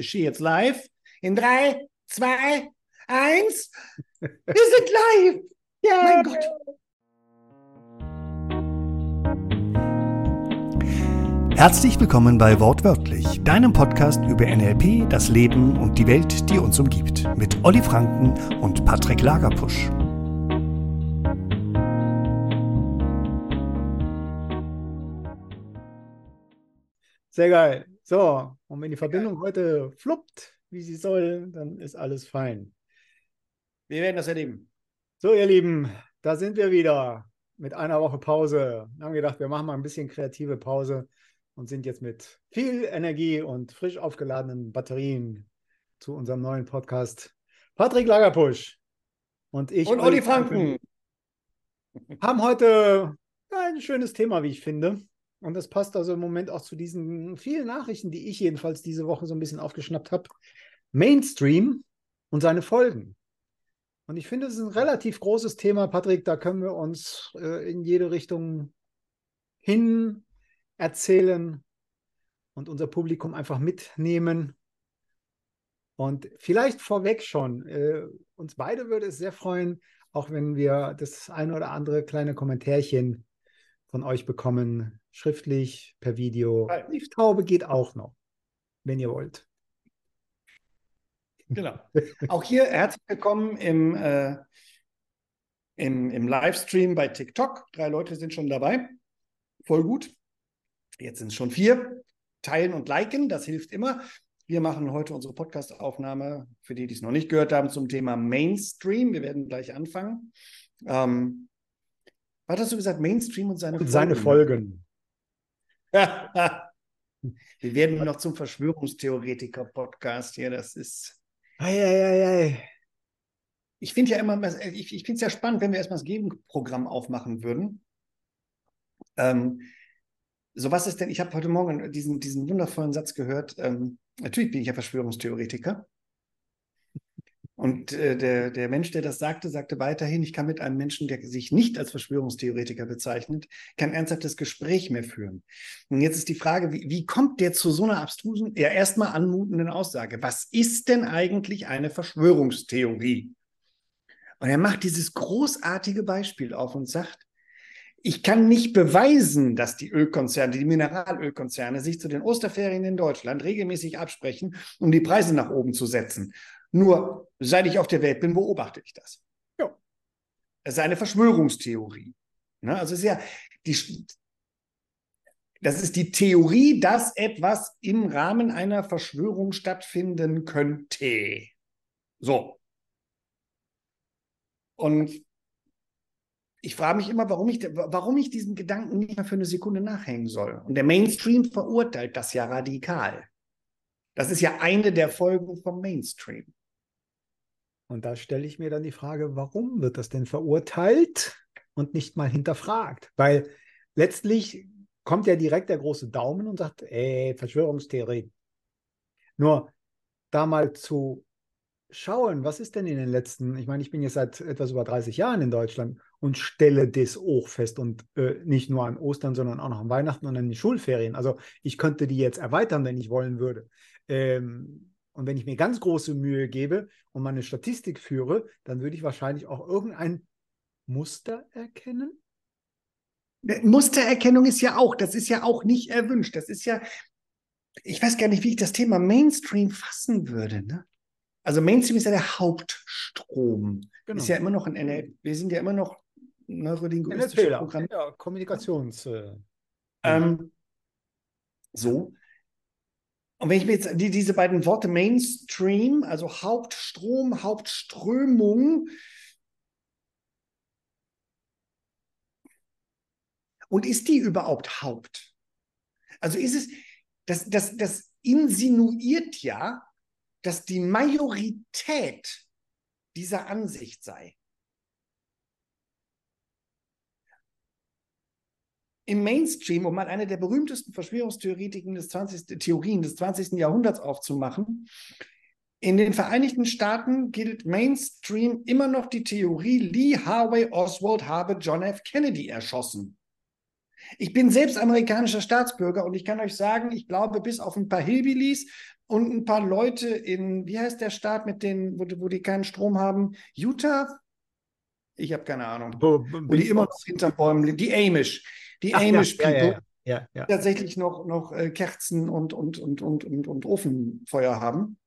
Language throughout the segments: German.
Ich stehe jetzt live. In drei, zwei, eins. Wir sind live. Ja. Mein Gott. Herzlich willkommen bei Wortwörtlich, deinem Podcast über NLP, das Leben und die Welt, die uns umgibt, mit Olli Franken und Patrick Lagerpusch. Sehr geil. So, und wenn die Verbindung ja. heute fluppt, wie sie soll, dann ist alles fein. Wir werden das erleben. So, ihr Lieben, da sind wir wieder mit einer Woche Pause. Wir haben gedacht, wir machen mal ein bisschen kreative Pause und sind jetzt mit viel Energie und frisch aufgeladenen Batterien zu unserem neuen Podcast. Patrick Lagerpusch und ich. Und Olli Franken. Haben heute ein schönes Thema, wie ich finde. Und das passt also im Moment auch zu diesen vielen Nachrichten, die ich jedenfalls diese Woche so ein bisschen aufgeschnappt habe. Mainstream und seine Folgen. Und ich finde, es ist ein relativ großes Thema, Patrick. Da können wir uns äh, in jede Richtung hin erzählen und unser Publikum einfach mitnehmen. Und vielleicht vorweg schon, äh, uns beide würde es sehr freuen, auch wenn wir das eine oder andere kleine Kommentärchen von euch bekommen, schriftlich, per Video. Brieftaube geht auch noch, wenn ihr wollt. Genau. Auch hier herzlich willkommen im, äh, im, im Livestream bei TikTok. Drei Leute sind schon dabei. Voll gut. Jetzt sind es schon vier. Teilen und liken, das hilft immer. Wir machen heute unsere Podcast-Aufnahme, für die, die es noch nicht gehört haben, zum Thema Mainstream. Wir werden gleich anfangen. Ähm, was hast du gesagt? Mainstream und seine und Folgen. Seine Folgen. Wir werden noch zum Verschwörungstheoretiker-Podcast hier. Das ist. Ei, ei, ei, ich finde ja immer, ich, ich finde es ja spannend, wenn wir erstmal das Gegenprogramm aufmachen würden. Ähm, so was ist denn, ich habe heute Morgen diesen, diesen wundervollen Satz gehört, ähm, natürlich bin ich ja Verschwörungstheoretiker. Und äh, der, der Mensch, der das sagte, sagte weiterhin, ich kann mit einem Menschen, der sich nicht als Verschwörungstheoretiker bezeichnet, kein ernsthaftes Gespräch mehr führen. Und jetzt ist die Frage, wie, wie kommt der zu so einer abstrusen, ja erstmal anmutenden Aussage? Was ist denn eigentlich eine Verschwörungstheorie? Und er macht dieses großartige Beispiel auf und sagt, ich kann nicht beweisen, dass die Ölkonzerne, die Mineralölkonzerne sich zu den Osterferien in Deutschland regelmäßig absprechen, um die Preise nach oben zu setzen. Nur seit ich auf der Welt bin, beobachte ich das. Ja. Es ist eine Verschwörungstheorie. Ne? Also ist ja die, das ist die Theorie, dass etwas im Rahmen einer Verschwörung stattfinden könnte. So. Und ich frage mich immer, warum ich, warum ich diesem Gedanken nicht mehr für eine Sekunde nachhängen soll. Und der Mainstream verurteilt das ja radikal. Das ist ja eine der Folgen vom Mainstream. Und da stelle ich mir dann die Frage, warum wird das denn verurteilt und nicht mal hinterfragt? Weil letztlich kommt ja direkt der große Daumen und sagt, ey, Verschwörungstheorie. Nur da mal zu schauen, was ist denn in den letzten, ich meine, ich bin jetzt seit etwas über 30 Jahren in Deutschland und stelle das auch fest und äh, nicht nur an Ostern, sondern auch noch an Weihnachten und an den Schulferien. Also ich könnte die jetzt erweitern, wenn ich wollen würde. Ähm, und wenn ich mir ganz große Mühe gebe und meine Statistik führe, dann würde ich wahrscheinlich auch irgendein Muster erkennen. Mustererkennung ist ja auch, das ist ja auch nicht erwünscht. Das ist ja, ich weiß gar nicht, wie ich das Thema Mainstream fassen würde. Ne? Also Mainstream ist ja der Hauptstrom. Genau. Ist ja immer noch ein NL, wir sind ja immer noch neurolinguistische Programm. Ja, Kommunikations. Äh, ähm, so. Und wenn ich mir jetzt die, diese beiden Worte Mainstream, also Hauptstrom, Hauptströmung, und ist die überhaupt Haupt? Also ist es, das, das, das insinuiert ja, dass die Majorität dieser Ansicht sei. Im Mainstream, um mal eine der berühmtesten Verschwörungstheoretiken des 20. Theorien des 20. Jahrhunderts aufzumachen, in den Vereinigten Staaten gilt Mainstream immer noch die Theorie, Lee Harvey Oswald habe John F. Kennedy erschossen. Ich bin selbst amerikanischer Staatsbürger und ich kann euch sagen, ich glaube, bis auf ein paar Hillbillies und ein paar Leute in, wie heißt der Staat mit denen, wo, wo die keinen Strom haben? Utah? Ich habe keine Ahnung. Wo, wo die immer noch hinter Bäumen Die Amish. Die Ach, Amish ja, People. Ja, ja, tatsächlich noch, noch äh, Kerzen und, und, und, und, und, und Ofenfeuer haben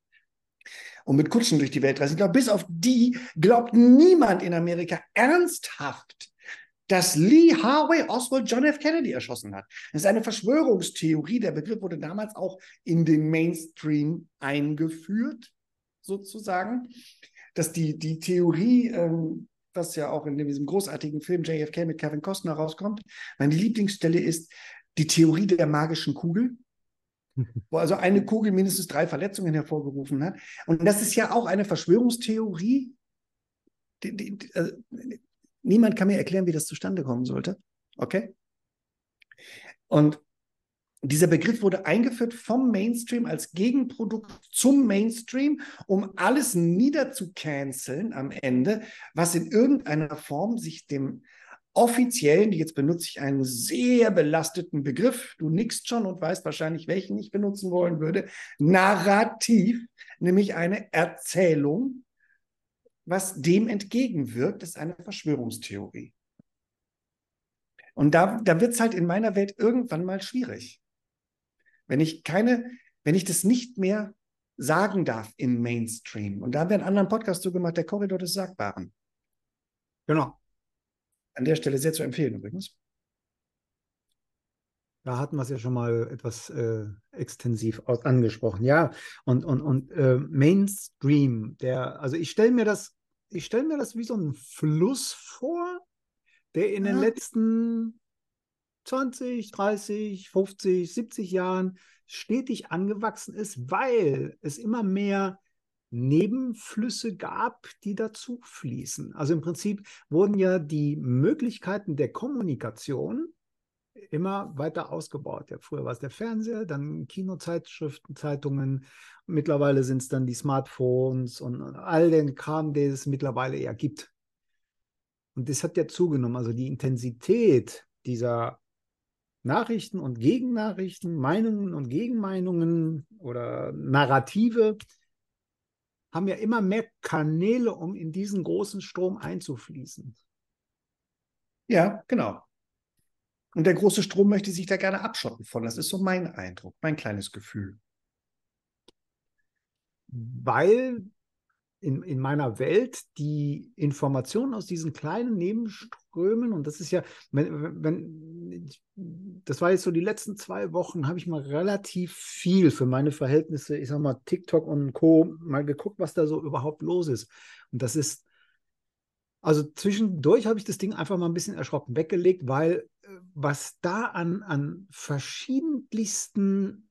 und mit Kutschen durch die Welt reisen. Ich glaube, bis auf die glaubt niemand in Amerika ernsthaft, dass Lee Harvey Oswald John F. Kennedy erschossen hat. Das ist eine Verschwörungstheorie. Der Begriff wurde damals auch in den Mainstream eingeführt, sozusagen. Dass die, die Theorie, ähm, was ja auch in diesem großartigen Film JFK mit Kevin Costner rauskommt, meine Lieblingsstelle ist die Theorie der magischen Kugel wo also eine Kugel mindestens drei Verletzungen hervorgerufen hat. Und das ist ja auch eine Verschwörungstheorie. Die, die, die, also, niemand kann mir erklären, wie das zustande kommen sollte. Okay? Und dieser Begriff wurde eingeführt vom Mainstream als Gegenprodukt zum Mainstream, um alles niederzucanceln am Ende, was in irgendeiner Form sich dem offiziellen, jetzt benutze ich einen sehr belasteten Begriff, du nickst schon und weißt wahrscheinlich, welchen ich benutzen wollen würde, Narrativ, nämlich eine Erzählung, was dem entgegenwirkt, ist eine Verschwörungstheorie. Und da, da wird es halt in meiner Welt irgendwann mal schwierig. Wenn ich keine, wenn ich das nicht mehr sagen darf im Mainstream. Und da haben wir einen anderen Podcast zugemacht, der Korridor des Sagbaren. Genau. An der Stelle sehr zu empfehlen übrigens. Da hatten wir es ja schon mal etwas äh, extensiv aus, angesprochen. Ja, und, und, und äh, Mainstream, der, also ich stelle mir das, ich stelle mir das wie so ein Fluss vor, der in ja. den letzten 20, 30, 50, 70 Jahren stetig angewachsen ist, weil es immer mehr Nebenflüsse gab, die dazu fließen. Also im Prinzip wurden ja die Möglichkeiten der Kommunikation immer weiter ausgebaut. Ja, früher war es der Fernseher, dann Kinozeitschriften, Zeitungen. Mittlerweile sind es dann die Smartphones und all den Kram, den es mittlerweile ja gibt. Und das hat ja zugenommen. Also die Intensität dieser Nachrichten und Gegennachrichten, Meinungen und Gegenmeinungen oder Narrative haben ja immer mehr Kanäle, um in diesen großen Strom einzufließen. Ja, genau. Und der große Strom möchte sich da gerne abschotten von. Das ist so mein Eindruck, mein kleines Gefühl. Weil in, in meiner Welt die Informationen aus diesen kleinen Nebenströmen, und das ist ja, wenn, wenn das war jetzt so die letzten zwei Wochen, habe ich mal relativ viel für meine Verhältnisse, ich sag mal, TikTok und Co. mal geguckt, was da so überhaupt los ist. Und das ist, also zwischendurch habe ich das Ding einfach mal ein bisschen erschrocken weggelegt, weil äh, was da an, an verschiedenlichsten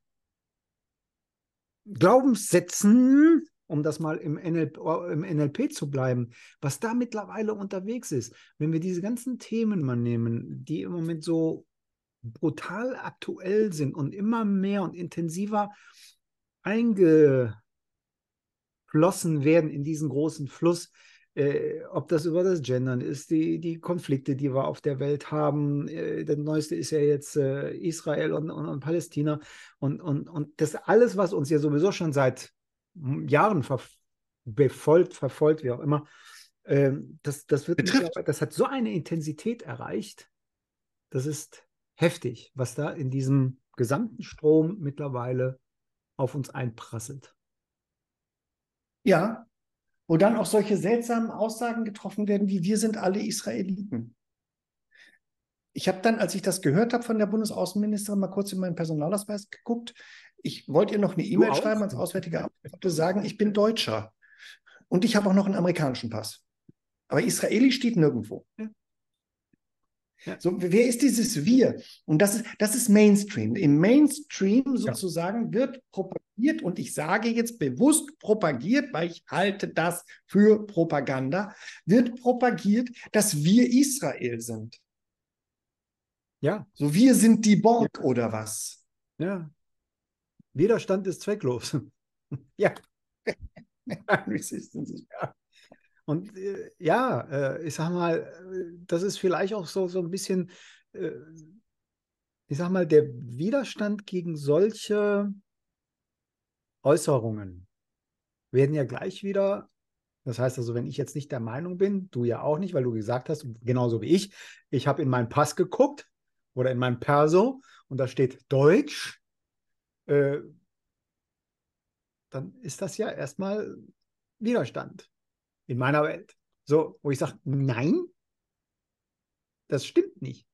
Glaubenssätzen um das mal im, NLP, im NLP zu bleiben, was da mittlerweile unterwegs ist. Wenn wir diese ganzen Themen mal nehmen, die im Moment so brutal aktuell sind und immer mehr und intensiver eingeflossen werden in diesen großen Fluss, äh, ob das über das Gendern ist, die, die Konflikte, die wir auf der Welt haben. Äh, der neueste ist ja jetzt äh, Israel und, und, und, Palästina. Und, und, und das alles, was uns ja sowieso schon seit Jahren ver befolgt, verfolgt, wie auch immer. Ähm, das, das, wird das hat so eine Intensität erreicht, das ist heftig, was da in diesem gesamten Strom mittlerweile auf uns einprasselt. Ja, wo dann auch solche seltsamen Aussagen getroffen werden, wie wir sind alle Israeliten. Ich habe dann, als ich das gehört habe von der Bundesaußenministerin, mal kurz in meinen Personalausweis geguckt ich wollte ihr noch eine E-Mail schreiben ans Auswärtige Amt, ich wollte sagen, ich bin Deutscher und ich habe auch noch einen amerikanischen Pass. Aber Israeli steht nirgendwo. Ja. Ja. So, wer ist dieses Wir? Und das ist, das ist Mainstream. Im Mainstream sozusagen ja. wird propagiert, und ich sage jetzt bewusst propagiert, weil ich halte das für Propaganda, wird propagiert, dass wir Israel sind. Ja. So, wir sind die Borg oder was? Ja. Widerstand ist zwecklos. ja. Und äh, ja, äh, ich sag mal, äh, das ist vielleicht auch so, so ein bisschen, äh, ich sag mal, der Widerstand gegen solche Äußerungen werden ja gleich wieder, das heißt also, wenn ich jetzt nicht der Meinung bin, du ja auch nicht, weil du gesagt hast, genauso wie ich, ich habe in meinen Pass geguckt oder in mein Perso und da steht Deutsch, äh, dann ist das ja erstmal Widerstand in meiner Welt. So, wo ich sage, nein, das stimmt nicht.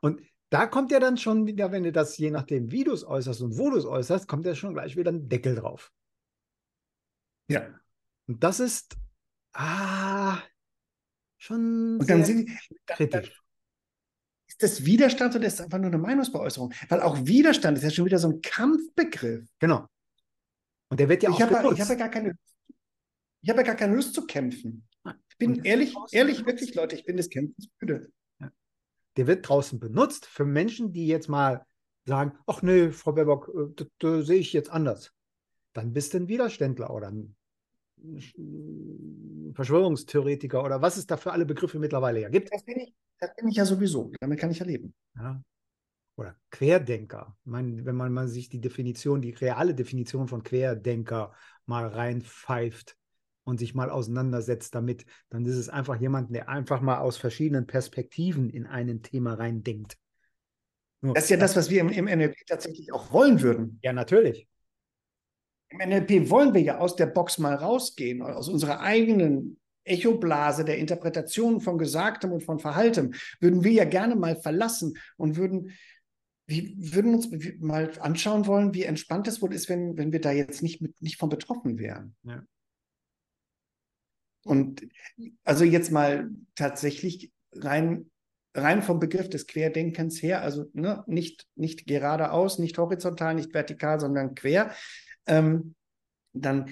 Und da kommt ja dann schon wieder, wenn du das je nachdem, wie du es äußerst und wo du es äußerst, kommt ja schon gleich wieder ein Deckel drauf. Ja. Und das ist ah, schon und dann sind, kritisch. Ist das Widerstand oder ist das einfach nur eine Meinungsbeäußerung? Weil auch Widerstand ist ja schon wieder so ein Kampfbegriff. Genau. Und der wird ja ich auch habe, Ich habe ja gar keine, ich habe ja gar keine Lust zu kämpfen. Ich bin ehrlich, ehrlich, wirklich, Leute, ich bin des Kämpfens müde. Ja. Der wird draußen benutzt für Menschen, die jetzt mal sagen, ach nee, Frau Baerbock, äh, das, das sehe ich jetzt anders. Dann bist du ein Widerständler oder ein Verschwörungstheoretiker oder was es da für alle Begriffe mittlerweile ja gibt. Das bin ich, das bin ich ja sowieso. Damit kann ich ja leben. Ja. Oder Querdenker. Ich meine, wenn man mal sich die Definition, die reale Definition von Querdenker mal reinpfeift, und sich mal auseinandersetzt damit, dann ist es einfach jemand, der einfach mal aus verschiedenen Perspektiven in ein Thema reindenkt. Nur, das ist ja das, was wir im, im NLP tatsächlich auch wollen würden. Ja, natürlich. Im NLP wollen wir ja aus der Box mal rausgehen, aus unserer eigenen Echoblase der Interpretation von Gesagtem und von Verhaltem, würden wir ja gerne mal verlassen und würden, wir würden uns mal anschauen wollen, wie entspannt es wohl ist, wenn, wenn wir da jetzt nicht, mit, nicht von betroffen wären. Ja. Und also jetzt mal tatsächlich rein, rein vom Begriff des Querdenkens her, also ne, nicht, nicht geradeaus, nicht horizontal, nicht vertikal, sondern quer, ähm, dann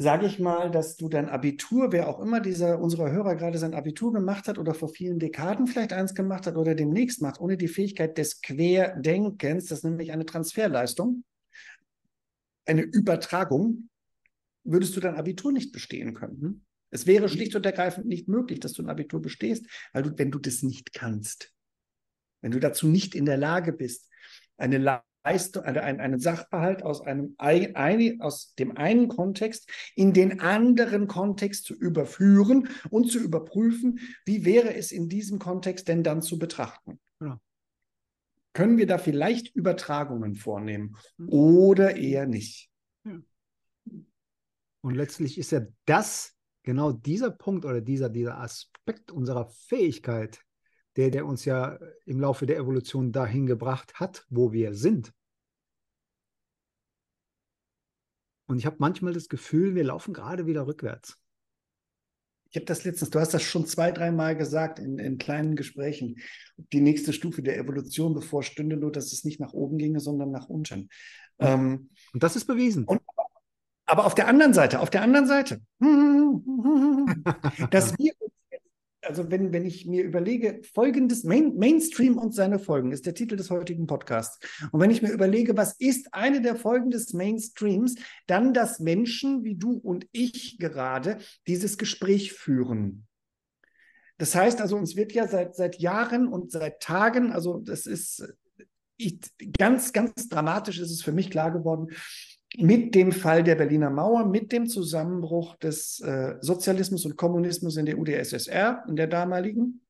sage ich mal, dass du dein Abitur, wer auch immer dieser unserer Hörer gerade sein Abitur gemacht hat oder vor vielen Dekaden vielleicht eins gemacht hat oder demnächst macht, ohne die Fähigkeit des Querdenkens, das ist nämlich eine Transferleistung, eine Übertragung, würdest du dein Abitur nicht bestehen können. Hm? Es wäre mhm. schlicht und ergreifend nicht möglich, dass du ein Abitur bestehst, weil du, wenn du das nicht kannst, wenn du dazu nicht in der Lage bist, eine Leistung, eine, einen Sachverhalt aus einem ein, aus dem einen Kontext in den anderen Kontext zu überführen und zu überprüfen, wie wäre es in diesem Kontext denn dann zu betrachten. Ja. Können wir da vielleicht Übertragungen vornehmen mhm. oder eher nicht? Ja. Und letztlich ist ja das genau dieser Punkt oder dieser, dieser Aspekt unserer Fähigkeit, der, der uns ja im Laufe der Evolution dahin gebracht hat, wo wir sind. Und ich habe manchmal das Gefühl, wir laufen gerade wieder rückwärts. Ich habe das letztens, du hast das schon zwei, dreimal gesagt in, in kleinen Gesprächen. Die nächste Stufe der Evolution bevorstünde nur, dass es nicht nach oben ginge, sondern nach unten. Und, ähm, und das ist bewiesen. Und, aber auf der anderen Seite, auf der anderen Seite, dass wir also wenn, wenn ich mir überlege, folgendes Main, Mainstream und seine Folgen ist der Titel des heutigen Podcasts. Und wenn ich mir überlege, was ist eine der Folgen des Mainstreams, dann, dass Menschen wie du und ich gerade dieses Gespräch führen. Das heißt also, uns wird ja seit, seit Jahren und seit Tagen, also das ist ich, ganz, ganz dramatisch ist es für mich klar geworden, mit dem Fall der Berliner Mauer, mit dem Zusammenbruch des äh, Sozialismus und Kommunismus in der UdSSR, in der damaligen,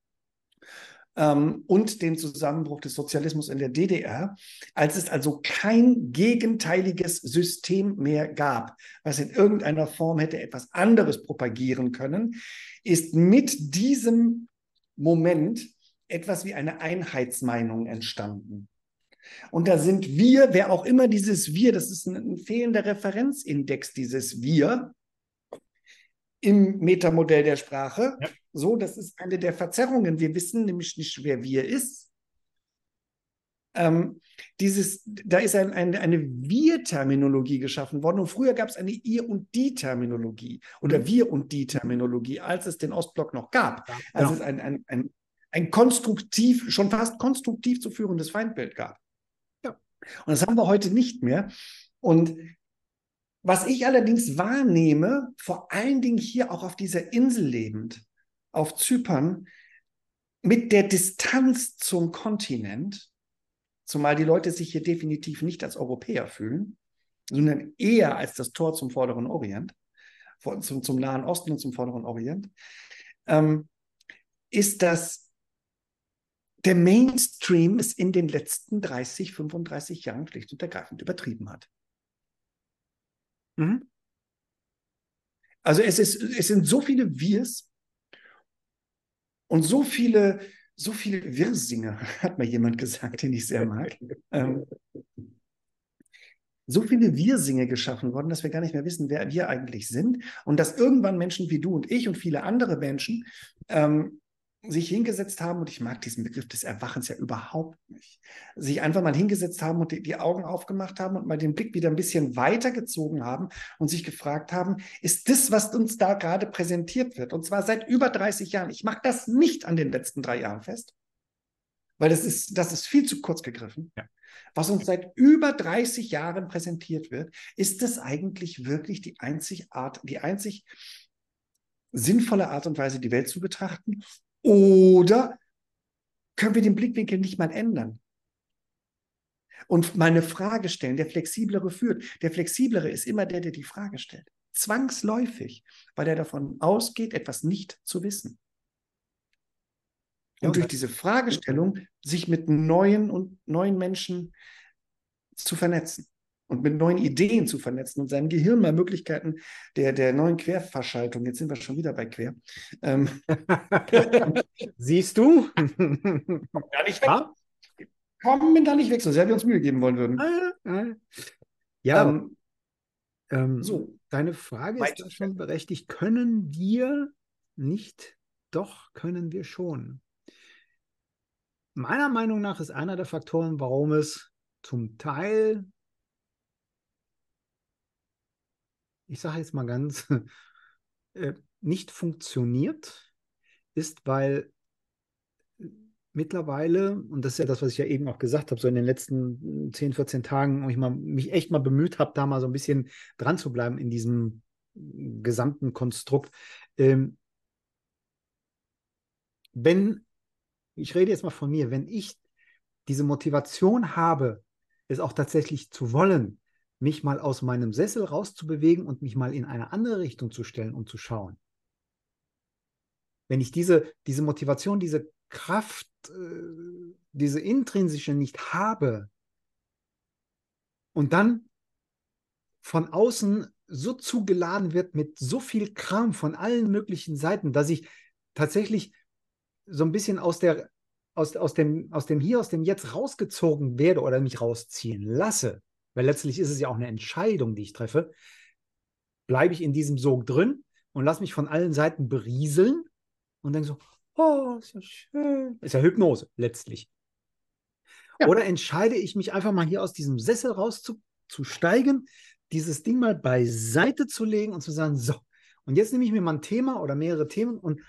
ähm, und dem Zusammenbruch des Sozialismus in der DDR, als es also kein gegenteiliges System mehr gab, was in irgendeiner Form hätte etwas anderes propagieren können, ist mit diesem Moment etwas wie eine Einheitsmeinung entstanden. Und da sind wir, wer auch immer dieses Wir, das ist ein, ein fehlender Referenzindex, dieses Wir im Metamodell der Sprache. Ja. So, das ist eine der Verzerrungen. Wir wissen nämlich nicht, wer wir ist. Ähm, dieses, da ist ein, ein, eine Wir-Terminologie geschaffen worden und früher gab es eine Ihr- und Die-Terminologie oder mhm. Wir- und Die-Terminologie, als es den Ostblock noch gab. Ja, als es ein, ein, ein, ein konstruktiv, schon fast konstruktiv zu führendes Feindbild gab. Und das haben wir heute nicht mehr. Und was ich allerdings wahrnehme, vor allen Dingen hier auch auf dieser Insel lebend, auf Zypern, mit der Distanz zum Kontinent, zumal die Leute sich hier definitiv nicht als Europäer fühlen, sondern eher als das Tor zum Vorderen Orient, zum, zum Nahen Osten und zum Vorderen Orient, ähm, ist, dass der Mainstream es in den letzten 30, 35 Jahren schlicht und ergreifend übertrieben hat. Mhm. Also es, ist, es sind so viele Wirs und so viele, so viele Wirrsinger, hat mal jemand gesagt, den ich sehr mag. ähm, so viele Wir-Singe geschaffen worden, dass wir gar nicht mehr wissen, wer wir eigentlich sind. Und dass irgendwann Menschen wie du und ich und viele andere Menschen ähm, sich hingesetzt haben, und ich mag diesen Begriff des Erwachens ja überhaupt nicht, sich einfach mal hingesetzt haben und die, die, Augen aufgemacht haben und mal den Blick wieder ein bisschen weitergezogen haben und sich gefragt haben, ist das, was uns da gerade präsentiert wird, und zwar seit über 30 Jahren, ich mache das nicht an den letzten drei Jahren fest, weil das ist, das ist viel zu kurz gegriffen. Ja. Was uns seit über 30 Jahren präsentiert wird, ist das eigentlich wirklich die einzig Art, die einzig sinnvolle Art und Weise, die Welt zu betrachten? Oder können wir den Blickwinkel nicht mal ändern? Und mal eine Frage stellen. Der Flexiblere führt. Der Flexiblere ist immer der, der die Frage stellt. Zwangsläufig, weil er davon ausgeht, etwas nicht zu wissen. Und durch diese Fragestellung sich mit neuen und neuen Menschen zu vernetzen und mit neuen Ideen zu vernetzen und seinem Gehirn mal Möglichkeiten der, der neuen Querverschaltung, jetzt sind wir schon wieder bei Quer. Ähm, Siehst du? Kommen da nicht weg. Kommen da nicht weg, so sehr wir uns Mühe geben wollen würden. Ja, ähm, ähm, so. deine Frage ist da schon berechtigt. Können wir nicht? Doch, können wir schon. Meiner Meinung nach ist einer der Faktoren, warum es zum Teil ich sage jetzt mal ganz, äh, nicht funktioniert, ist, weil mittlerweile, und das ist ja das, was ich ja eben auch gesagt habe, so in den letzten 10, 14 Tagen, wo ich mal, mich echt mal bemüht habe, da mal so ein bisschen dran zu bleiben in diesem gesamten Konstrukt. Ähm, wenn, ich rede jetzt mal von mir, wenn ich diese Motivation habe, es auch tatsächlich zu wollen, mich mal aus meinem Sessel rauszubewegen und mich mal in eine andere Richtung zu stellen und zu schauen. Wenn ich diese, diese Motivation, diese Kraft, äh, diese intrinsische nicht habe und dann von außen so zugeladen wird mit so viel Kram von allen möglichen Seiten, dass ich tatsächlich so ein bisschen aus der aus, aus, dem, aus dem Hier, aus dem Jetzt rausgezogen werde oder mich rausziehen lasse, weil letztlich ist es ja auch eine Entscheidung, die ich treffe, bleibe ich in diesem Sog drin und lasse mich von allen Seiten berieseln und denke so, oh, ist ja schön. Ist ja Hypnose letztlich. Ja. Oder entscheide ich mich einfach mal hier aus diesem Sessel rauszusteigen, dieses Ding mal beiseite zu legen und zu sagen, so, und jetzt nehme ich mir mal ein Thema oder mehrere Themen und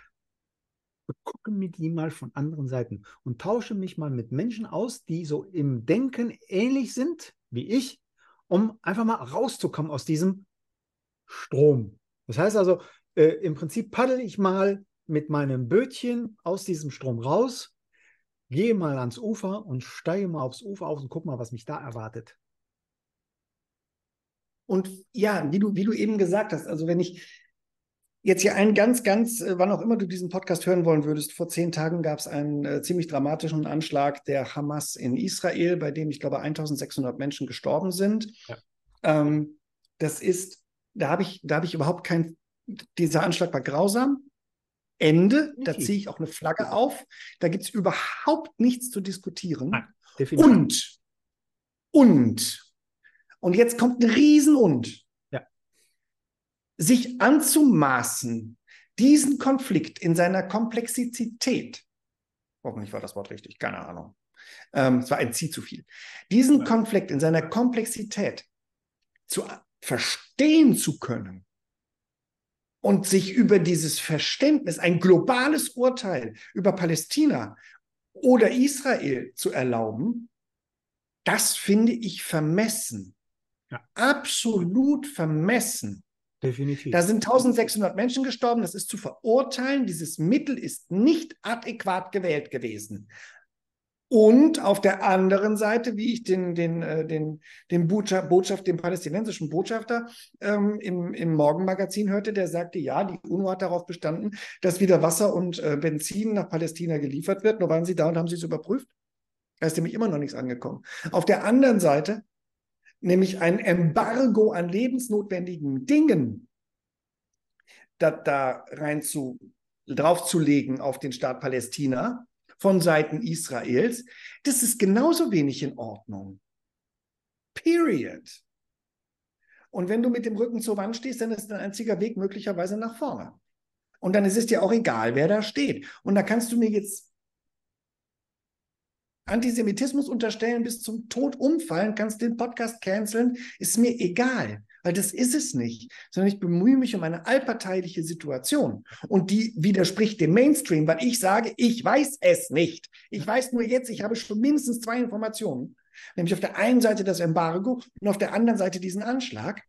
gucke mir die mal von anderen Seiten und tausche mich mal mit Menschen aus, die so im Denken ähnlich sind wie ich, um einfach mal rauszukommen aus diesem Strom. Das heißt also, äh, im Prinzip paddel ich mal mit meinem Bötchen aus diesem Strom raus, gehe mal ans Ufer und steige mal aufs Ufer auf und guck mal, was mich da erwartet. Und ja, wie du, wie du eben gesagt hast, also wenn ich Jetzt hier ein ganz, ganz, äh, wann auch immer du diesen Podcast hören wollen würdest, vor zehn Tagen gab es einen äh, ziemlich dramatischen Anschlag der Hamas in Israel, bei dem ich glaube 1600 Menschen gestorben sind. Ja. Ähm, das ist, da habe ich, da habe ich überhaupt kein, dieser Anschlag war grausam. Ende, da ziehe ich auch eine Flagge auf. Da gibt es überhaupt nichts zu diskutieren. Nein, und, und, und jetzt kommt ein Riesen und sich anzumaßen, diesen Konflikt in seiner Komplexität, hoffentlich war das Wort richtig, keine Ahnung, ähm, es war ein Ziel zu viel, diesen Konflikt in seiner Komplexität zu verstehen zu können und sich über dieses Verständnis, ein globales Urteil über Palästina oder Israel zu erlauben, das finde ich vermessen. Ja. Absolut vermessen. Definitiv. Da sind 1600 Menschen gestorben, das ist zu verurteilen. Dieses Mittel ist nicht adäquat gewählt gewesen. Und auf der anderen Seite, wie ich den, den, äh, den, den Botschaft, Botschaft, den palästinensischen Botschafter ähm, im, im Morgenmagazin hörte, der sagte, ja, die UNO hat darauf bestanden, dass wieder Wasser und äh, Benzin nach Palästina geliefert wird. Nur waren sie da und haben sie es überprüft. Da ist nämlich immer noch nichts angekommen. Auf der anderen Seite, nämlich ein Embargo an lebensnotwendigen Dingen, da, da rein zu, draufzulegen auf den Staat Palästina, von Seiten Israels, das ist genauso wenig in Ordnung. Period. Und wenn du mit dem Rücken zur Wand stehst, dann ist dein einziger Weg möglicherweise nach vorne. Und dann ist es dir auch egal, wer da steht. Und da kannst du mir jetzt Antisemitismus unterstellen, bis zum Tod umfallen, kannst den Podcast canceln, ist mir egal weil das ist es nicht, sondern ich bemühe mich um eine allparteiliche Situation. Und die widerspricht dem Mainstream, weil ich sage, ich weiß es nicht. Ich weiß nur jetzt, ich habe schon mindestens zwei Informationen. Nämlich auf der einen Seite das Embargo und auf der anderen Seite diesen Anschlag.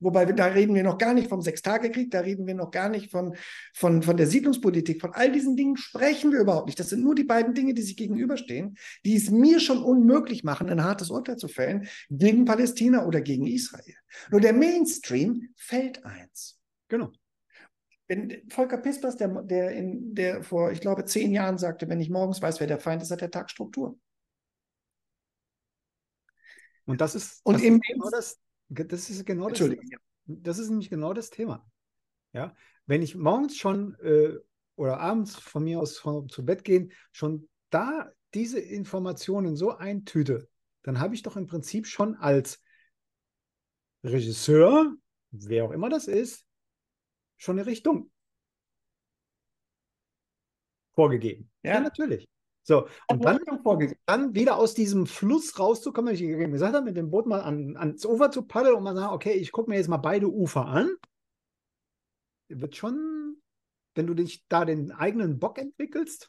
Wobei da reden wir noch gar nicht vom Sechstagekrieg, da reden wir noch gar nicht von, von, von der Siedlungspolitik. Von all diesen Dingen sprechen wir überhaupt nicht. Das sind nur die beiden Dinge, die sich gegenüberstehen, die es mir schon unmöglich machen, ein hartes Urteil zu fällen gegen Palästina oder gegen Israel. Nur der Mainstream fällt eins. Genau. Wenn Volker Pispers, der, der, in, der vor, ich glaube, zehn Jahren sagte, wenn ich morgens weiß, wer der Feind ist, hat der Tag Struktur. Und das ist, und das im ist genau das, das ist genau das. Das ist nämlich genau das Thema. Ja, wenn ich morgens schon äh, oder abends von mir aus von, zu Bett gehen, schon da diese Informationen so eintüte, dann habe ich doch im Prinzip schon als Regisseur, wer auch immer das ist, schon eine Richtung vorgegeben. Ja, ja natürlich. So, und dann, dann wieder aus diesem Fluss rauszukommen, wie ich gesagt habe, mit dem Boot mal an, ans Ufer zu paddeln und mal sagen, okay, ich gucke mir jetzt mal beide Ufer an. Wird schon, wenn du dich da den eigenen Bock entwickelst.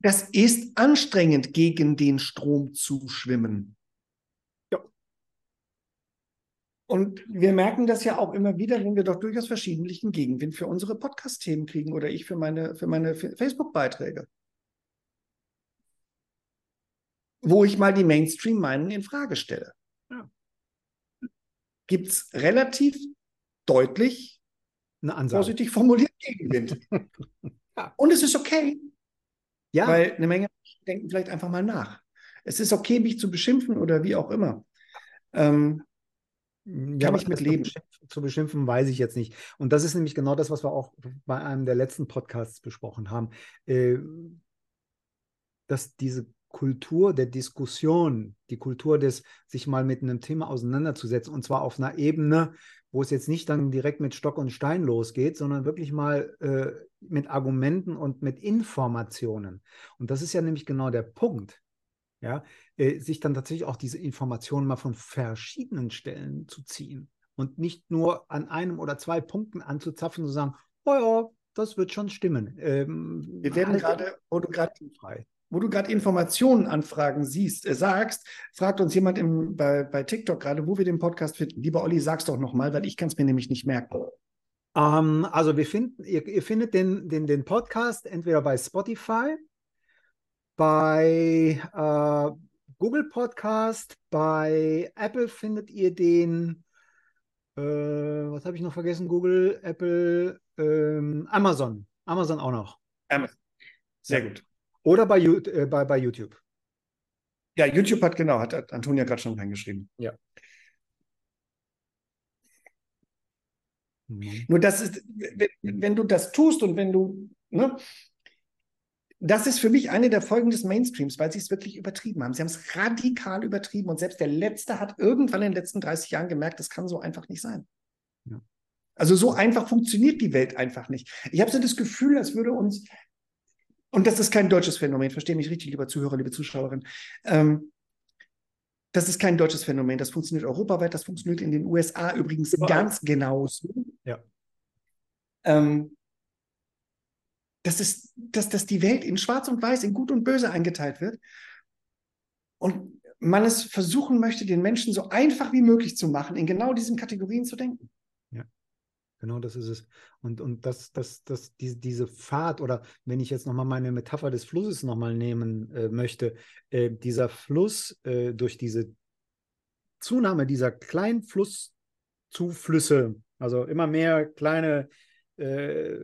Das ist anstrengend, gegen den Strom zu schwimmen. Und wir merken das ja auch immer wieder, wenn wir doch durchaus verschiedentlichen Gegenwind für unsere Podcast-Themen kriegen oder ich für meine, für meine Facebook-Beiträge. Wo ich mal die Mainstream-Meinung in Frage stelle. Ja. Gibt es relativ deutlich vorsichtig formuliert Gegenwind. ja. Und es ist okay. Ja. Weil eine Menge denken vielleicht einfach mal nach. Es ist okay, mich zu beschimpfen oder wie auch immer. Ähm, hm, ja, Kann ich mit leben. Zu beschimpfen, weiß ich jetzt nicht. Und das ist nämlich genau das, was wir auch bei einem der letzten Podcasts besprochen haben. Äh, dass diese Kultur der Diskussion, die Kultur des sich mal mit einem Thema auseinanderzusetzen, und zwar auf einer Ebene, wo es jetzt nicht dann direkt mit Stock und Stein losgeht, sondern wirklich mal äh, mit Argumenten und mit Informationen. Und das ist ja nämlich genau der Punkt ja, äh, sich dann tatsächlich auch diese Informationen mal von verschiedenen Stellen zu ziehen und nicht nur an einem oder zwei Punkten anzuzapfen und zu sagen, oh ja, das wird schon stimmen. Ähm, Wir werden gerade, wo du gerade wo du gerade Informationenanfragen siehst, äh, sagst, fragt uns jemand im, bei, bei TikTok gerade, wo wir den Podcast finden. Lieber Olli, sag's doch nochmal, weil ich kann es mir nämlich nicht merken. Ähm, also wir finden, ihr, ihr findet den, den, den Podcast entweder bei Spotify, bei äh, Google Podcast, bei Apple findet ihr den, äh, was habe ich noch vergessen? Google, Apple, ähm, Amazon. Amazon auch noch. Amazon. Sehr ja. gut. Oder bei, äh, bei, bei YouTube. Ja, YouTube hat genau, hat Antonia gerade schon reingeschrieben. Ja. Mhm. Nur das ist, wenn, wenn, du das tust und wenn du, ne, das ist für mich eine der Folgen des Mainstreams, weil sie es wirklich übertrieben haben. Sie haben es radikal übertrieben und selbst der Letzte hat irgendwann in den letzten 30 Jahren gemerkt, das kann so einfach nicht sein. Ja. Also so einfach funktioniert die Welt einfach nicht. Ich habe so das Gefühl, als würde uns, und das ist kein deutsches Phänomen, verstehe mich richtig, lieber Zuhörer, liebe Zuschauerin, ähm, das ist kein deutsches Phänomen, das funktioniert europaweit, das funktioniert in den USA übrigens Überall. ganz genauso. Ja. Ähm, dass, es, dass, dass die Welt in Schwarz und Weiß, in Gut und Böse eingeteilt wird. Und man es versuchen möchte, den Menschen so einfach wie möglich zu machen, in genau diesen Kategorien zu denken. Ja, Genau, das ist es. Und, und das, das, das, diese, diese Fahrt, oder wenn ich jetzt nochmal meine Metapher des Flusses nochmal nehmen äh, möchte, äh, dieser Fluss äh, durch diese Zunahme dieser kleinen Flusszuflüsse, also immer mehr kleine äh,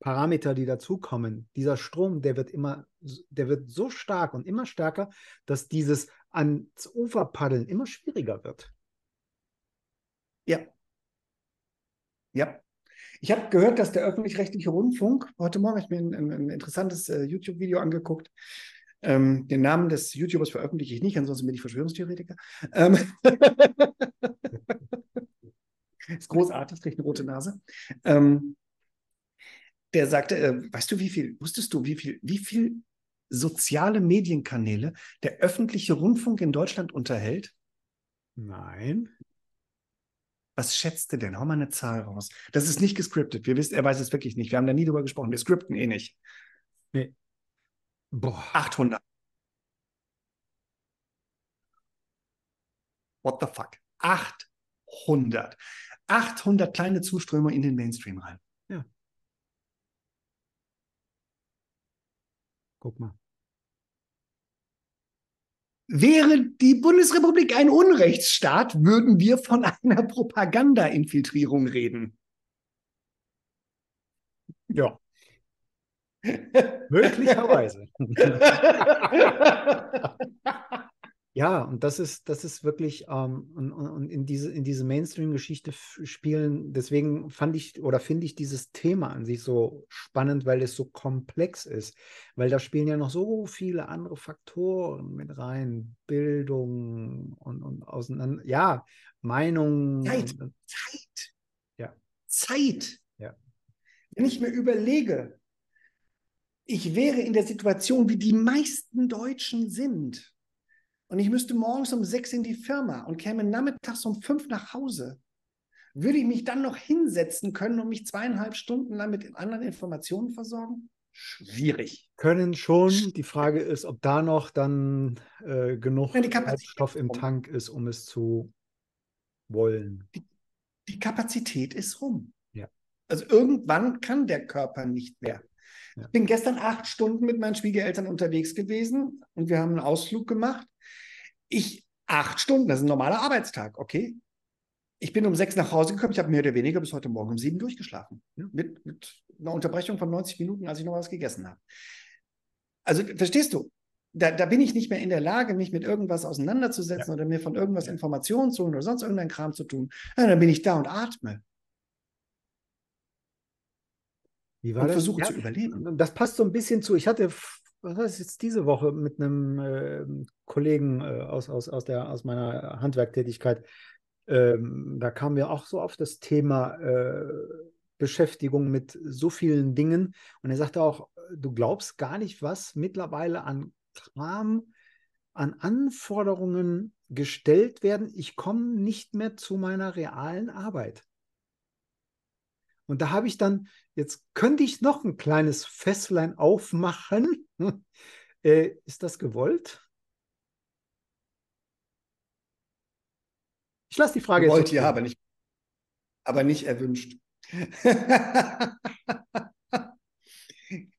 Parameter, die dazukommen, dieser Strom, der wird immer, der wird so stark und immer stärker, dass dieses ans Ufer paddeln immer schwieriger wird. Ja. Ja. Ich habe gehört, dass der öffentlich-rechtliche Rundfunk, heute Morgen habe ich mir ein, ein, interessantes äh, YouTube-Video angeguckt. Ähm, den Namen des YouTubers veröffentliche ich nicht, ansonsten bin ich Verschwörungstheoretiker. Ähm ist großartig, kriegt eine rote Nase. Ähm, der sagte, äh, weißt du, wie viel, wusstest du, wie viel, wie viel soziale Medienkanäle der öffentliche Rundfunk in Deutschland unterhält? Nein. Was schätzt du denn? Hau mal eine Zahl raus. Das ist nicht gescriptet. Wir wissen, er weiß es wirklich nicht. Wir haben da nie drüber gesprochen. Wir scripten eh nicht. Nee. Boah. 800. What the fuck? 800. 800 kleine Zuströmer in den Mainstream rein. Ja. Guck mal. Wäre die Bundesrepublik ein Unrechtsstaat, würden wir von einer Propaganda-Infiltrierung reden. Ja. Möglicherweise. Ja, und das ist, das ist wirklich, ähm, und, und in diese, in diese Mainstream-Geschichte spielen, deswegen fand ich oder finde ich dieses Thema an sich so spannend, weil es so komplex ist. Weil da spielen ja noch so viele andere Faktoren mit rein. Bildung und, und auseinander, ja, Meinung. Zeit, und, Zeit. Ja. Zeit. Ja. Wenn ich mir überlege, ich wäre in der Situation, wie die meisten Deutschen sind und ich müsste morgens um sechs in die Firma und käme nachmittags um fünf nach Hause, würde ich mich dann noch hinsetzen können und mich zweieinhalb Stunden lang mit anderen Informationen versorgen? Schwierig. Können schon. Die Frage ist, ob da noch dann äh, genug ja, Stoff im Tank ist, um es zu wollen. Die, die Kapazität ist rum. Ja. Also irgendwann kann der Körper nicht mehr. Ja. Ich bin gestern acht Stunden mit meinen Schwiegereltern unterwegs gewesen und wir haben einen Ausflug gemacht. Ich acht Stunden, das ist ein normaler Arbeitstag, okay? Ich bin um sechs nach Hause gekommen, ich habe mehr oder weniger bis heute Morgen um sieben durchgeschlafen. Ja. Mit, mit einer Unterbrechung von 90 Minuten, als ich noch was gegessen habe. Also, verstehst du? Da, da, bin ich nicht mehr in der Lage, mich mit irgendwas auseinanderzusetzen ja. oder mir von irgendwas Informationen zu holen oder sonst irgendeinen Kram zu tun. Ja, dann bin ich da und atme. Wie war und das? versuche ja, zu überleben. Das passt so ein bisschen zu. Ich hatte was das jetzt diese Woche mit einem äh, Kollegen äh, aus, aus, aus, der, aus meiner Handwerktätigkeit. Ähm, da kamen wir auch so auf das Thema äh, Beschäftigung mit so vielen Dingen. Und er sagte auch, du glaubst gar nicht, was mittlerweile an Kram, an Anforderungen gestellt werden. Ich komme nicht mehr zu meiner realen Arbeit. Und da habe ich dann, jetzt könnte ich noch ein kleines Fässlein aufmachen. äh, ist das gewollt? Ich lasse die Frage gewollt, jetzt. ja, aber nicht, aber nicht erwünscht.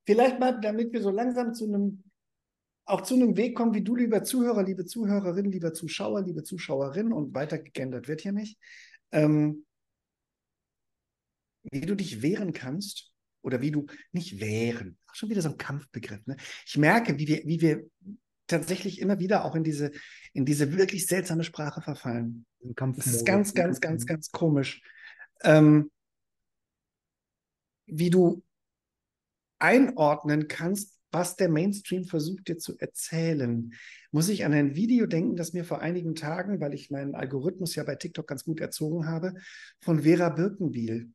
Vielleicht mal, damit wir so langsam zu einem, auch zu einem Weg kommen, wie du, lieber Zuhörer, liebe Zuhörerin, lieber Zuschauer, liebe Zuschauerin, und weiter gegendert wird hier nicht. Ähm, wie du dich wehren kannst oder wie du nicht wehren. Ach, schon wieder so ein Kampfbegriff. Ne? Ich merke, wie wir, wie wir tatsächlich immer wieder auch in diese, in diese wirklich seltsame Sprache verfallen. Das ist ganz, ganz, ganz, ganz komisch. Ähm, wie du einordnen kannst, was der Mainstream versucht dir zu erzählen. Muss ich an ein Video denken, das mir vor einigen Tagen, weil ich meinen Algorithmus ja bei TikTok ganz gut erzogen habe, von Vera Birkenbiel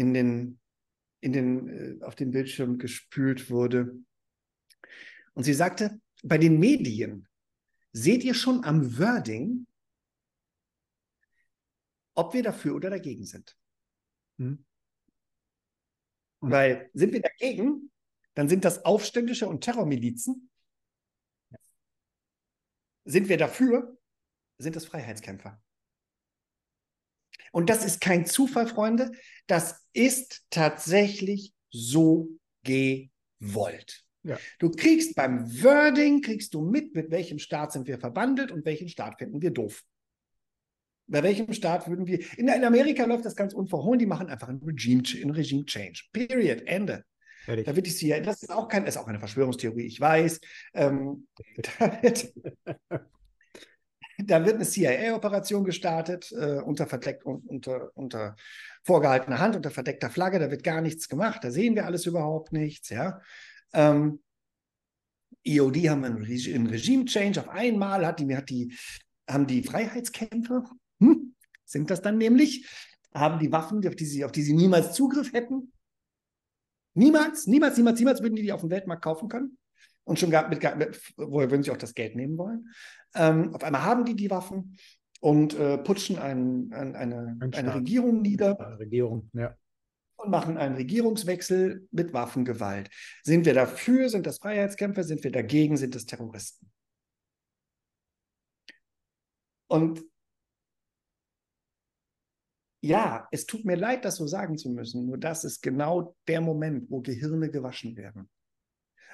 in den, in den, äh, auf den Bildschirm gespült wurde. Und sie sagte, bei den Medien seht ihr schon am Wording, ob wir dafür oder dagegen sind. Hm. Weil sind wir dagegen, dann sind das Aufständische und Terrormilizen. Sind wir dafür, sind das Freiheitskämpfer. Und das ist kein Zufall, Freunde. Das ist tatsächlich so gewollt. Ja. Du kriegst beim Wording, kriegst du mit, mit welchem Staat sind wir verbandelt und welchen Staat finden wir doof. Bei welchem Staat würden wir. In, in Amerika läuft das ganz unverhohlen, die machen einfach ein Regime, ein Regime Change. Period. Ende. Ehrlich? Da wird die CIA, das ist auch, kein, ist auch eine Verschwörungstheorie, ich weiß. Ähm, da, wird, da, wird, eine CIA-Operation gestartet, äh, unter, verdeckt, unter, unter vorgehaltener Hand, unter verdeckter Flagge, da wird gar nichts gemacht, da sehen wir alles überhaupt nichts, ja. Ähm, EOD haben einen, Reg einen Regime-Change. Auf einmal hat die, hat die, haben die Freiheitskämpfer hm, sind das dann nämlich? Haben die Waffen, auf die, sie, auf die sie niemals Zugriff hätten? Niemals, niemals, niemals, niemals würden die die auf dem Weltmarkt kaufen können. Und schon gar mit, mit woher würden sie auch das Geld nehmen wollen? Ähm, auf einmal haben die die Waffen und äh, putschen ein, ein, eine, ein eine Regierung nieder. Eine Regierung, ja. Und machen einen Regierungswechsel mit Waffengewalt. Sind wir dafür? Sind das Freiheitskämpfer? Sind wir dagegen? Sind das Terroristen? Und ja, es tut mir leid, das so sagen zu müssen, nur das ist genau der Moment, wo Gehirne gewaschen werden.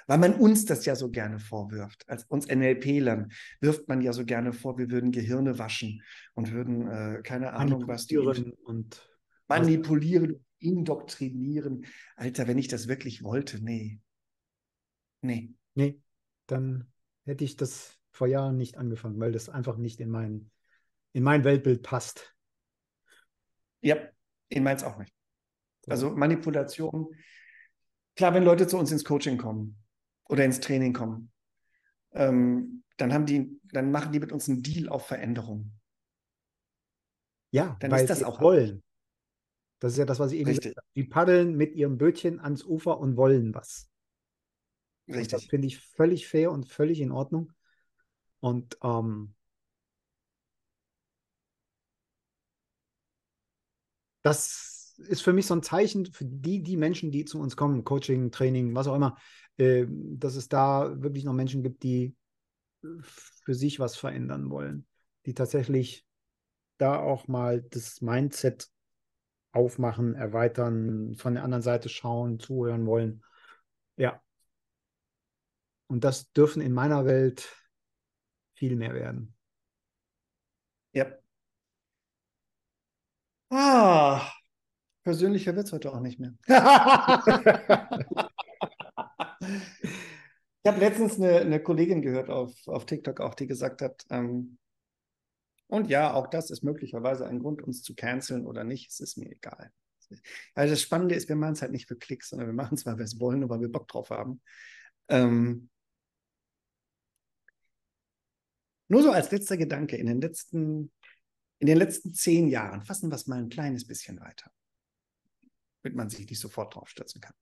Weil man uns das ja so gerne vorwirft. Als uns NLP-Lern wirft man ja so gerne vor, wir würden Gehirne waschen und würden, äh, keine Ahnung, was die und manipulieren, indoktrinieren. Alter, wenn ich das wirklich wollte, nee. Nee. Nee, dann hätte ich das vor Jahren nicht angefangen, weil das einfach nicht in mein, in mein Weltbild passt. Ja, in meins auch nicht. Also Manipulation. Klar, wenn Leute zu uns ins Coaching kommen oder ins Training kommen, ähm, dann haben die, dann machen die mit uns einen Deal auf Veränderung. Ja, dann weil ist das auch wollen. Das ist ja das, was ich eben Richtig. gesagt habe. Die paddeln mit ihrem Bötchen ans Ufer und wollen was. Richtig. Und das finde ich völlig fair und völlig in Ordnung. Und ähm, das ist für mich so ein Zeichen für die, die Menschen, die zu uns kommen, Coaching, Training, was auch immer, äh, dass es da wirklich noch Menschen gibt, die für sich was verändern wollen, die tatsächlich da auch mal das Mindset aufmachen, erweitern, von der anderen Seite schauen, zuhören wollen. Ja. Und das dürfen in meiner Welt viel mehr werden. Ja, Ah, persönlicher wird es heute auch nicht mehr. ich habe letztens eine, eine, Kollegin gehört auf, auf TikTok auch, die gesagt hat, ähm, und ja, auch das ist möglicherweise ein Grund, uns zu canceln oder nicht. Es ist mir egal. Also das Spannende ist, wir machen es halt nicht für Klicks, sondern wir machen es, weil wir es wollen und weil wir Bock drauf haben. Ähm, nur so als letzter Gedanke, in den letzten in den letzten zehn Jahren, fassen wir es mal ein kleines bisschen weiter, damit man sich nicht sofort drauf stürzen kann.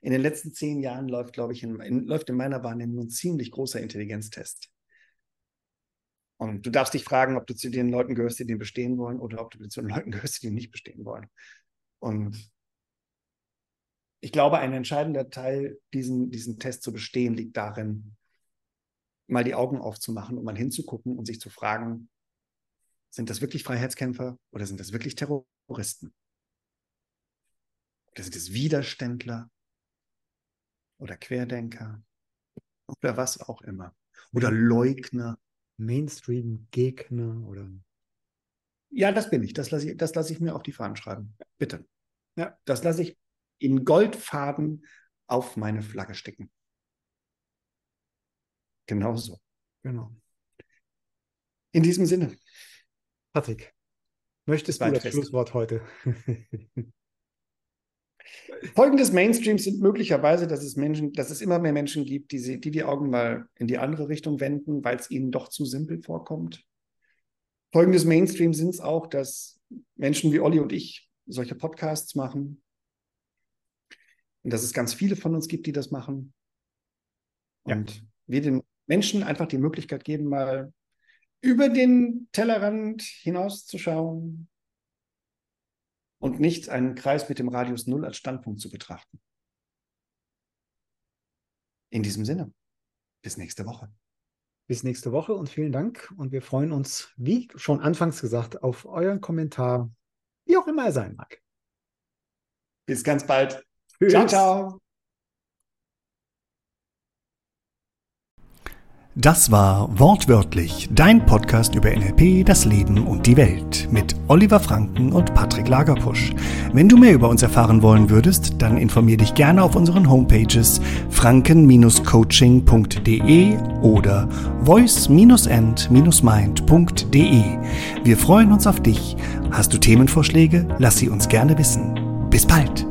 In den letzten zehn Jahren läuft, glaube ich, in, in, läuft in meiner Wahrnehmung ein ziemlich großer Intelligenztest. Und du darfst dich fragen, ob du zu den Leuten gehörst, die den bestehen wollen, oder ob du zu den Leuten gehörst, die den nicht bestehen wollen. Und ich glaube, ein entscheidender Teil, diesen, diesen Test zu bestehen, liegt darin, mal die Augen aufzumachen und mal hinzugucken und sich zu fragen, sind das wirklich Freiheitskämpfer oder sind das wirklich Terroristen? Oder sind es Widerständler oder Querdenker oder was auch immer? Oder Leugner? Mainstream-Gegner oder. Ja, das bin ich. Das lasse ich, das lasse ich mir auf die Fahnen schreiben. Bitte. Ja, das lasse ich in Goldfaden auf meine Flagge sticken. Genau so. Genau. In diesem Sinne. Patrick, möchtest du das fest. Schlusswort heute? Folgen des Mainstreams sind möglicherweise, dass es Menschen, dass es immer mehr Menschen gibt, die, sie, die die Augen mal in die andere Richtung wenden, weil es ihnen doch zu simpel vorkommt. Folgen des Mainstreams sind es auch, dass Menschen wie Olli und ich solche Podcasts machen. Und dass es ganz viele von uns gibt, die das machen. Und ja. wir den Menschen einfach die Möglichkeit geben, mal über den Tellerrand hinauszuschauen und nicht einen Kreis mit dem Radius 0 als Standpunkt zu betrachten. In diesem Sinne, bis nächste Woche. Bis nächste Woche und vielen Dank. Und wir freuen uns, wie schon anfangs gesagt, auf euren Kommentar wie auch immer er sein mag. Bis ganz bald. Tschüss. Ciao, ciao. Das war wortwörtlich dein Podcast über NLP, das Leben und die Welt mit Oliver Franken und Patrick Lagerpusch. Wenn du mehr über uns erfahren wollen würdest, dann informier dich gerne auf unseren Homepages franken-coaching.de oder voice-end-mind.de. Wir freuen uns auf dich. Hast du Themenvorschläge? Lass sie uns gerne wissen. Bis bald!